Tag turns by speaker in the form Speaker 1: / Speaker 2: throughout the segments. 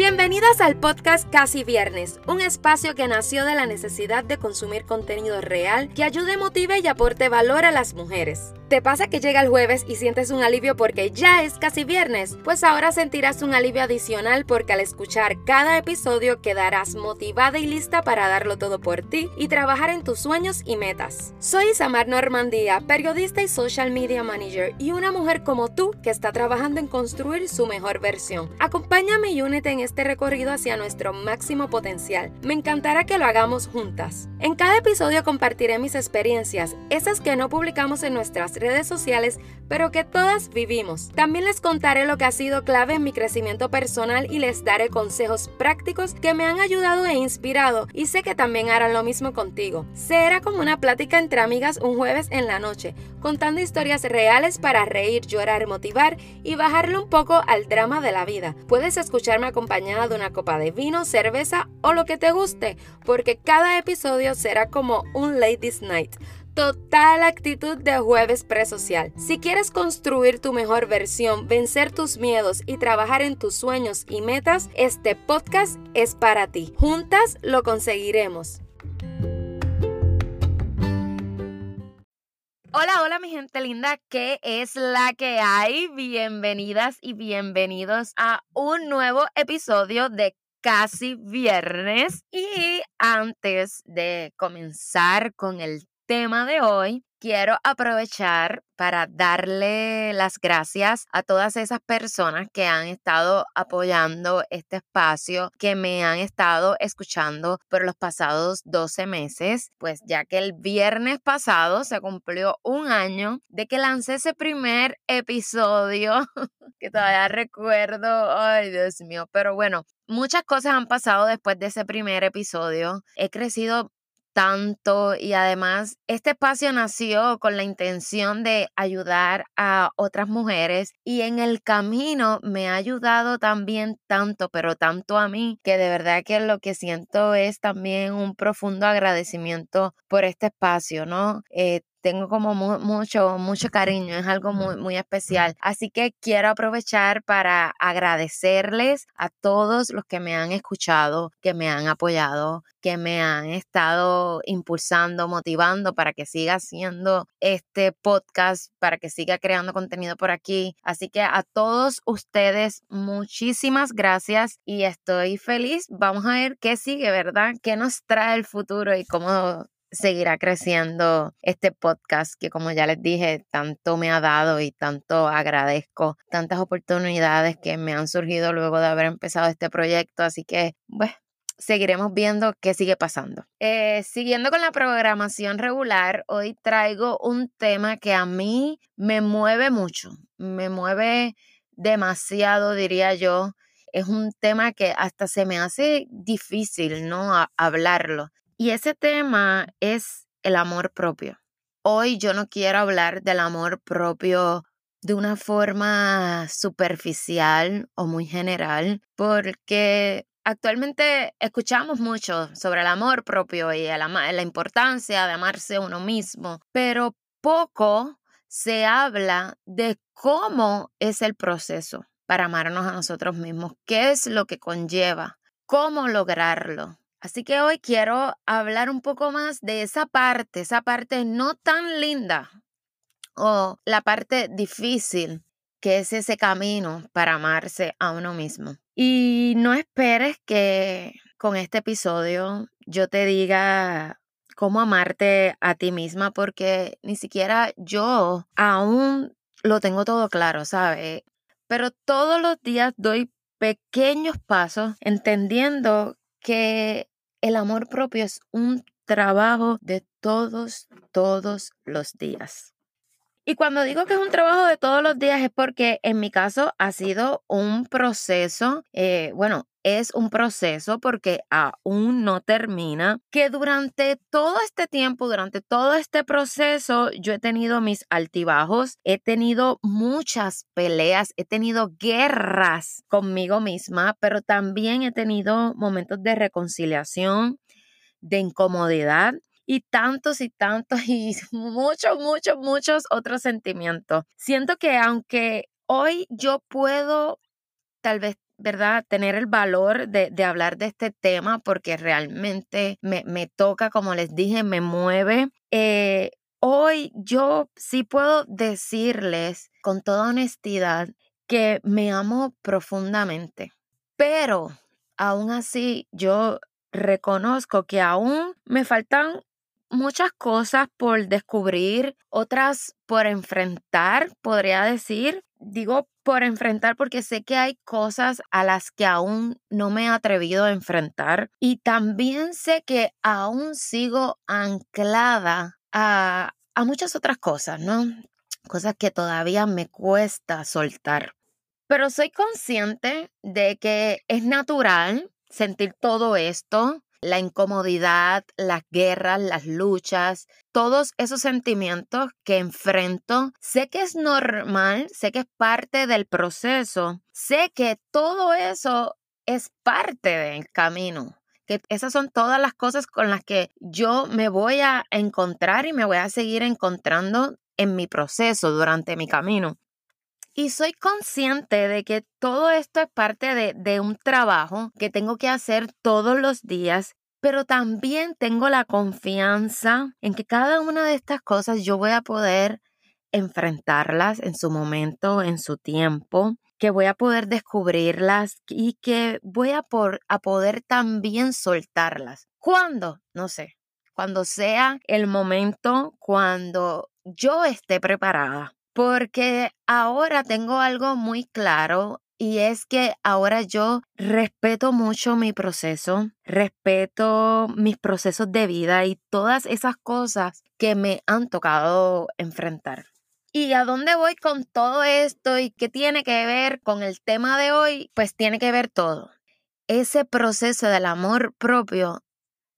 Speaker 1: Bienvenidas al podcast Casi Viernes, un espacio que nació de la necesidad de consumir contenido real que ayude, motive y aporte valor a las mujeres. ¿Te pasa que llega el jueves y sientes un alivio porque ya es casi viernes? Pues ahora sentirás un alivio adicional porque al escuchar cada episodio quedarás motivada y lista para darlo todo por ti y trabajar en tus sueños y metas. Soy Samar Normandía, periodista y social media manager y una mujer como tú que está trabajando en construir su mejor versión. Acompáñame y únete en recorrido hacia nuestro máximo potencial. Me encantará que lo hagamos juntas. En cada episodio compartiré mis experiencias, esas que no publicamos en nuestras redes sociales, pero que todas vivimos. También les contaré lo que ha sido clave en mi crecimiento personal y les daré consejos prácticos que me han ayudado e inspirado y sé que también harán lo mismo contigo. Será como una plática entre amigas un jueves en la noche, contando historias reales para reír, llorar, motivar y bajarle un poco al drama de la vida. Puedes escucharme de una copa de vino, cerveza o lo que te guste, porque cada episodio será como un Ladies Night total actitud de jueves presocial. Si quieres construir tu mejor versión, vencer tus miedos y trabajar en tus sueños y metas, este podcast es para ti. Juntas lo conseguiremos. Mi gente linda, ¿qué es la que hay? Bienvenidas y bienvenidos a un nuevo episodio de Casi Viernes. Y antes de comenzar con el tema de hoy, quiero aprovechar para darle las gracias a todas esas personas que han estado apoyando este espacio, que me han estado escuchando por los pasados 12 meses, pues ya que el viernes pasado se cumplió un año de que lancé ese primer episodio, que todavía recuerdo, ay Dios mío, pero bueno, muchas cosas han pasado después de ese primer episodio. He crecido tanto y además este espacio nació con la intención de ayudar a otras mujeres y en el camino me ha ayudado también tanto, pero tanto a mí, que de verdad que lo que siento es también un profundo agradecimiento por este espacio, ¿no? Eh, tengo como mucho, mucho cariño, es algo muy, muy especial. Así que quiero aprovechar para agradecerles a todos los que me han escuchado, que me han apoyado, que me han estado impulsando, motivando para que siga haciendo este podcast, para que siga creando contenido por aquí. Así que a todos ustedes, muchísimas gracias y estoy feliz. Vamos a ver qué sigue, ¿verdad? ¿Qué nos trae el futuro y cómo seguirá creciendo este podcast que como ya les dije, tanto me ha dado y tanto agradezco tantas oportunidades que me han surgido luego de haber empezado este proyecto. Así que, bueno, seguiremos viendo qué sigue pasando. Eh, siguiendo con la programación regular, hoy traigo un tema que a mí me mueve mucho, me mueve demasiado, diría yo. Es un tema que hasta se me hace difícil, ¿no? hablarlo. Y ese tema es el amor propio. Hoy yo no quiero hablar del amor propio de una forma superficial o muy general, porque actualmente escuchamos mucho sobre el amor propio y la importancia de amarse a uno mismo, pero poco se habla de cómo es el proceso para amarnos a nosotros mismos, qué es lo que conlleva, cómo lograrlo. Así que hoy quiero hablar un poco más de esa parte, esa parte no tan linda o la parte difícil que es ese camino para amarse a uno mismo. Y no esperes que con este episodio yo te diga cómo amarte a ti misma porque ni siquiera yo aún lo tengo todo claro, ¿sabes? Pero todos los días doy pequeños pasos entendiendo que el amor propio es un trabajo de todos, todos los días. Y cuando digo que es un trabajo de todos los días es porque en mi caso ha sido un proceso, eh, bueno, es un proceso porque aún no termina, que durante todo este tiempo, durante todo este proceso, yo he tenido mis altibajos, he tenido muchas peleas, he tenido guerras conmigo misma, pero también he tenido momentos de reconciliación, de incomodidad y tantos y tantos y muchos, muchos, muchos otros sentimientos. Siento que aunque hoy yo puedo tal vez ¿verdad? Tener el valor de, de hablar de este tema porque realmente me, me, toca, como les dije, me mueve. Eh, hoy yo sí puedo decirles con toda honestidad que me amo profundamente, pero aún así yo reconozco que aún me faltan muchas cosas por descubrir, otras por enfrentar, podría decir. Digo por enfrentar porque sé que hay cosas a las que aún no me he atrevido a enfrentar y también sé que aún sigo anclada a, a muchas otras cosas, ¿no? Cosas que todavía me cuesta soltar. Pero soy consciente de que es natural sentir todo esto, la incomodidad, las guerras, las luchas, todos esos sentimientos que enfrento. Sé que es normal, sé que es parte del proceso, sé que todo eso es parte del camino. Que esas son todas las cosas con las que yo me voy a encontrar y me voy a seguir encontrando en mi proceso durante mi camino. Y soy consciente de que todo esto es parte de, de, un trabajo que tengo que hacer todos los días, pero también tengo la confianza en que cada una de estas cosas yo voy a poder enfrentarlas en su momento, en su tiempo, que voy a poder descubrirlas y que voy a, por, a poder también soltarlas. ¿Cuándo? No sé. Cuando sea el momento, cuando yo esté preparada porque ahora tengo algo muy claro y es que ahora yo respeto mucho mi proceso, respeto mis procesos de vida y todas esas cosas que me han tocado enfrentar. ¿Y a dónde voy con todo esto y qué tiene que ver con el tema de hoy? Pues tiene que ver todo. Ese proceso del amor propio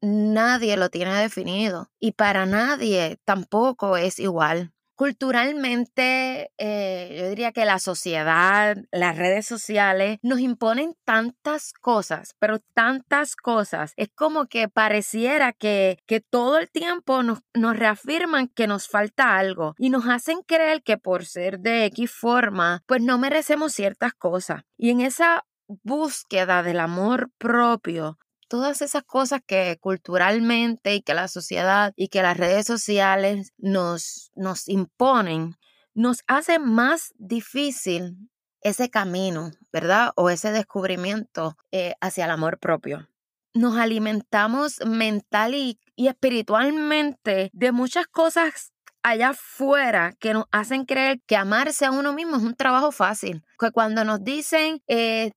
Speaker 1: nadie lo tiene definido y para nadie tampoco es igual. Culturalmente, eh, yo diría que la sociedad, las redes sociales nos imponen tantas cosas, pero tantas cosas. Es como que pareciera que, que todo el tiempo nos, nos reafirman que nos falta algo y nos hacen creer que por ser de X forma, pues no merecemos ciertas cosas. Y en esa búsqueda del amor propio, todas esas cosas que culturalmente y que la sociedad y que las redes sociales nos, nos imponen, nos hace más difícil ese camino, ¿verdad? O ese descubrimiento eh, hacia el amor propio. Nos alimentamos mental y, espiritualmente de muchas cosas allá afuera que nos hacen creer que amarse a uno mismo es un trabajo fácil. Que cuando nos dicen, eh,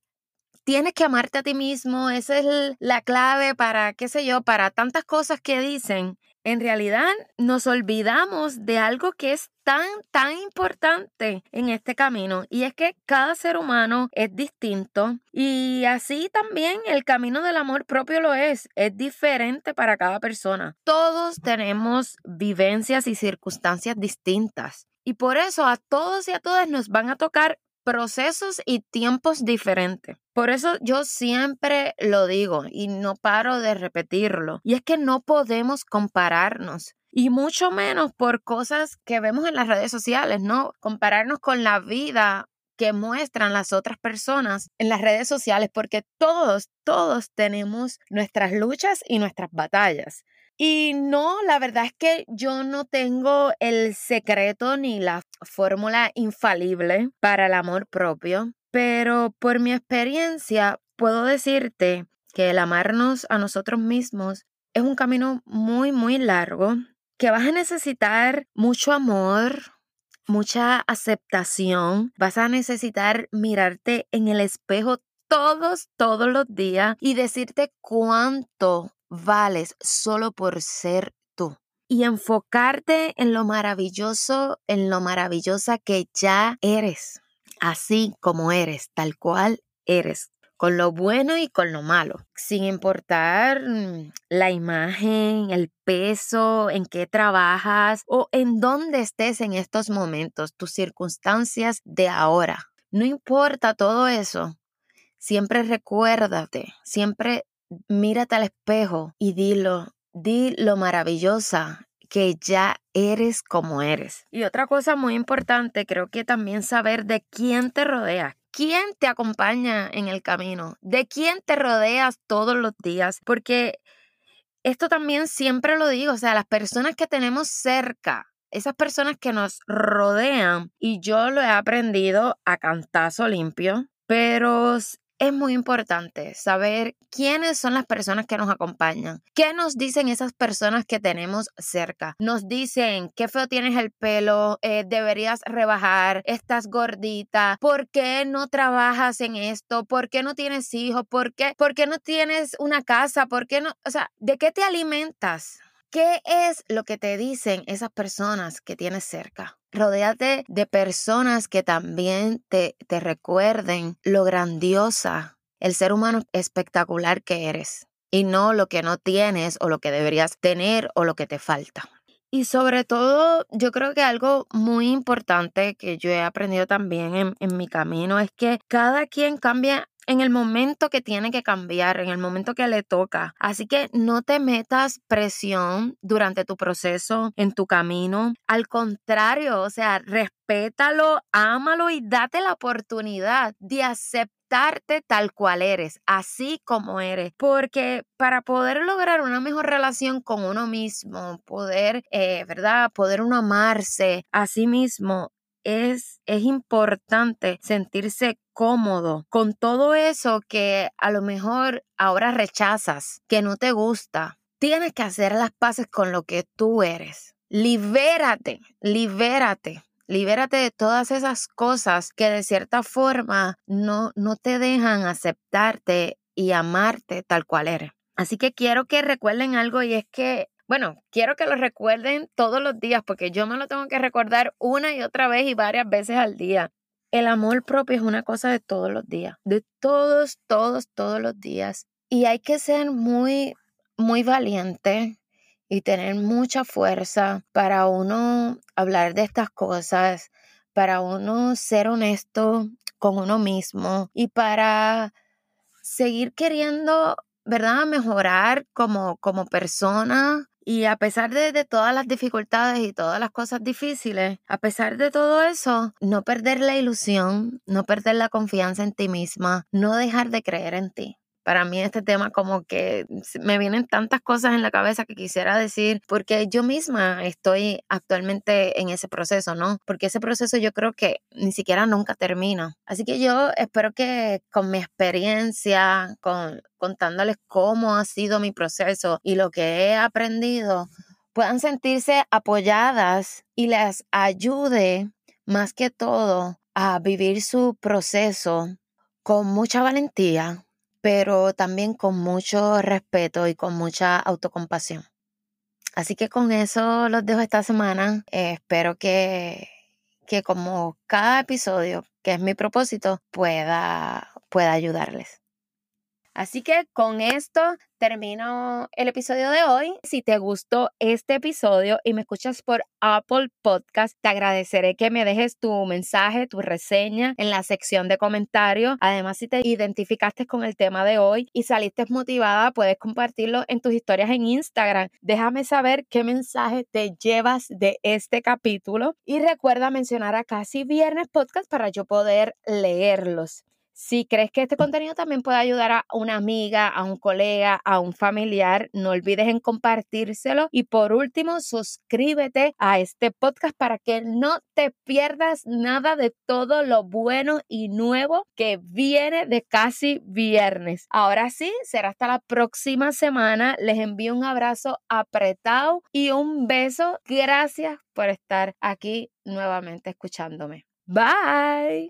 Speaker 1: tienes que amarte a ti mismo, esa es la clave para, qué sé yo, para tantas cosas que dicen. En realidad nos olvidamos de algo que es tan, tan importante en este camino y es que cada ser humano es distinto y así también el camino del amor propio lo es, es diferente para cada persona. Todos tenemos vivencias y circunstancias distintas y por eso a todos y a todas nos van a tocar procesos y tiempos diferentes. Por eso yo siempre lo digo y no paro de repetirlo. Y es que no podemos compararnos. Y mucho menos por cosas que vemos en las redes sociales, ¿no? Compararnos con la vida que muestran las otras personas en las redes sociales, porque todos, todos tenemos nuestras luchas y nuestras batallas. Y no, la verdad es que yo no tengo el secreto ni la fórmula infalible para el amor propio, pero por mi experiencia puedo decirte que el amarnos a nosotros mismos es un camino muy, muy largo, que vas a necesitar mucho amor, mucha aceptación, vas a necesitar mirarte en el espejo todos, todos los días y decirte cuánto vales solo por ser tú. Y enfocarte en lo maravilloso, en lo maravillosa que ya eres, así como eres, tal cual eres con lo bueno y con lo malo, sin importar mm, la imagen, el peso, en qué trabajas o en dónde estés en estos momentos, tus circunstancias de ahora. No importa todo eso, siempre recuérdate, siempre mírate al espejo y dilo, di lo maravillosa que ya eres como eres. Y otra cosa muy importante, creo que también saber de quién te rodea, quién te acompaña en el camino, de quién te rodeas todos los días, porque esto también siempre lo digo, o sea, las personas que tenemos cerca, esas personas que nos rodean, y yo lo he aprendido a cantazo limpio, pero es muy importante saber quiénes son las personas que nos acompañan. ¿Qué nos dicen esas personas que tenemos cerca? Nos dicen, qué feo tienes el pelo, eh, deberías rebajar, estás gordita, ¿por qué no trabajas en esto? ¿Por qué no tienes hijos? ¿Por qué, ¿Por qué no tienes una casa? ¿Por qué no? O sea, ¿de qué te alimentas? ¿Qué es lo que te dicen esas personas que tienes cerca? Rodéate de personas que también te, te recuerden lo grandiosa, el ser humano espectacular que eres y no lo que no tienes o lo que deberías tener o lo que te falta. Y sobre todo, yo creo que algo muy importante que yo he aprendido también en, en mi camino es que cada quien cambia en el momento que tiene que cambiar, en el momento que le toca. Así que no te metas presión durante tu proceso, en tu camino. Al contrario, o sea, respétalo, ámalo y date la oportunidad de aceptarte tal cual eres, así como eres, porque para poder lograr una mejor relación con uno mismo, poder, eh, ¿verdad? Poder uno amarse a sí mismo, es, es importante sentirse cómodo con todo eso que a lo mejor ahora rechazas, que no te gusta. Tienes que hacer las paces con lo que tú eres. Libérate, libérate. Libérate de todas esas cosas que de cierta forma no, no te dejan aceptarte y amarte tal cual eres. Así que quiero que recuerden algo y es que bueno, quiero que lo recuerden todos los días porque yo me lo tengo que recordar una y otra vez y varias veces al día. El amor propio es una cosa de todos los días, de todos, todos, todos los días. Y hay que ser muy, muy valiente y tener mucha fuerza para uno hablar de estas cosas, para uno ser honesto con uno mismo y para seguir queriendo, ¿verdad? Mejorar como, como persona y a pesar de, todas las dificultades y todas las cosas difíciles, a pesar de todo eso, no perder la ilusión, no perder la confianza en ti misma, no dejar de creer en ti para mí este tema como que me vienen tantas cosas en la cabeza que quisiera decir, porque yo misma estoy actualmente en ese proceso, ¿no? Porque ese proceso yo creo que ni siquiera nunca termina. Así que yo espero que con mi experiencia, con contándoles cómo ha sido mi proceso y lo que he aprendido, puedan sentirse apoyadas y les ayude más que todo a vivir su proceso con mucha valentía, pero también con mucho respeto y con mucha autocompasión. Así que con eso los dejo esta semana. Eh, espero que, que como cada episodio, que es mi propósito, pueda, pueda ayudarles. Así que con esto termino el episodio de hoy. Si te gustó este episodio y me escuchas por Apple Podcast, te agradeceré que me dejes tu mensaje, tu reseña en la sección de comentarios. Además, si te identificaste con el tema de hoy y saliste motivada, puedes compartirlo en tus historias en Instagram. Déjame saber qué mensaje te llevas de este capítulo y recuerda mencionar a Casi Viernes Podcast para yo poder leerlos. Si crees que este contenido también puede ayudar a una amiga, a un colega, a un familiar, no olvides en compartírselo. Y por último, suscríbete a este podcast para que no te pierdas nada de todo lo bueno y nuevo que viene de casi viernes. Ahora sí, será hasta la próxima semana. Les envío un abrazo apretado y un beso. Gracias por estar aquí nuevamente escuchándome. Bye.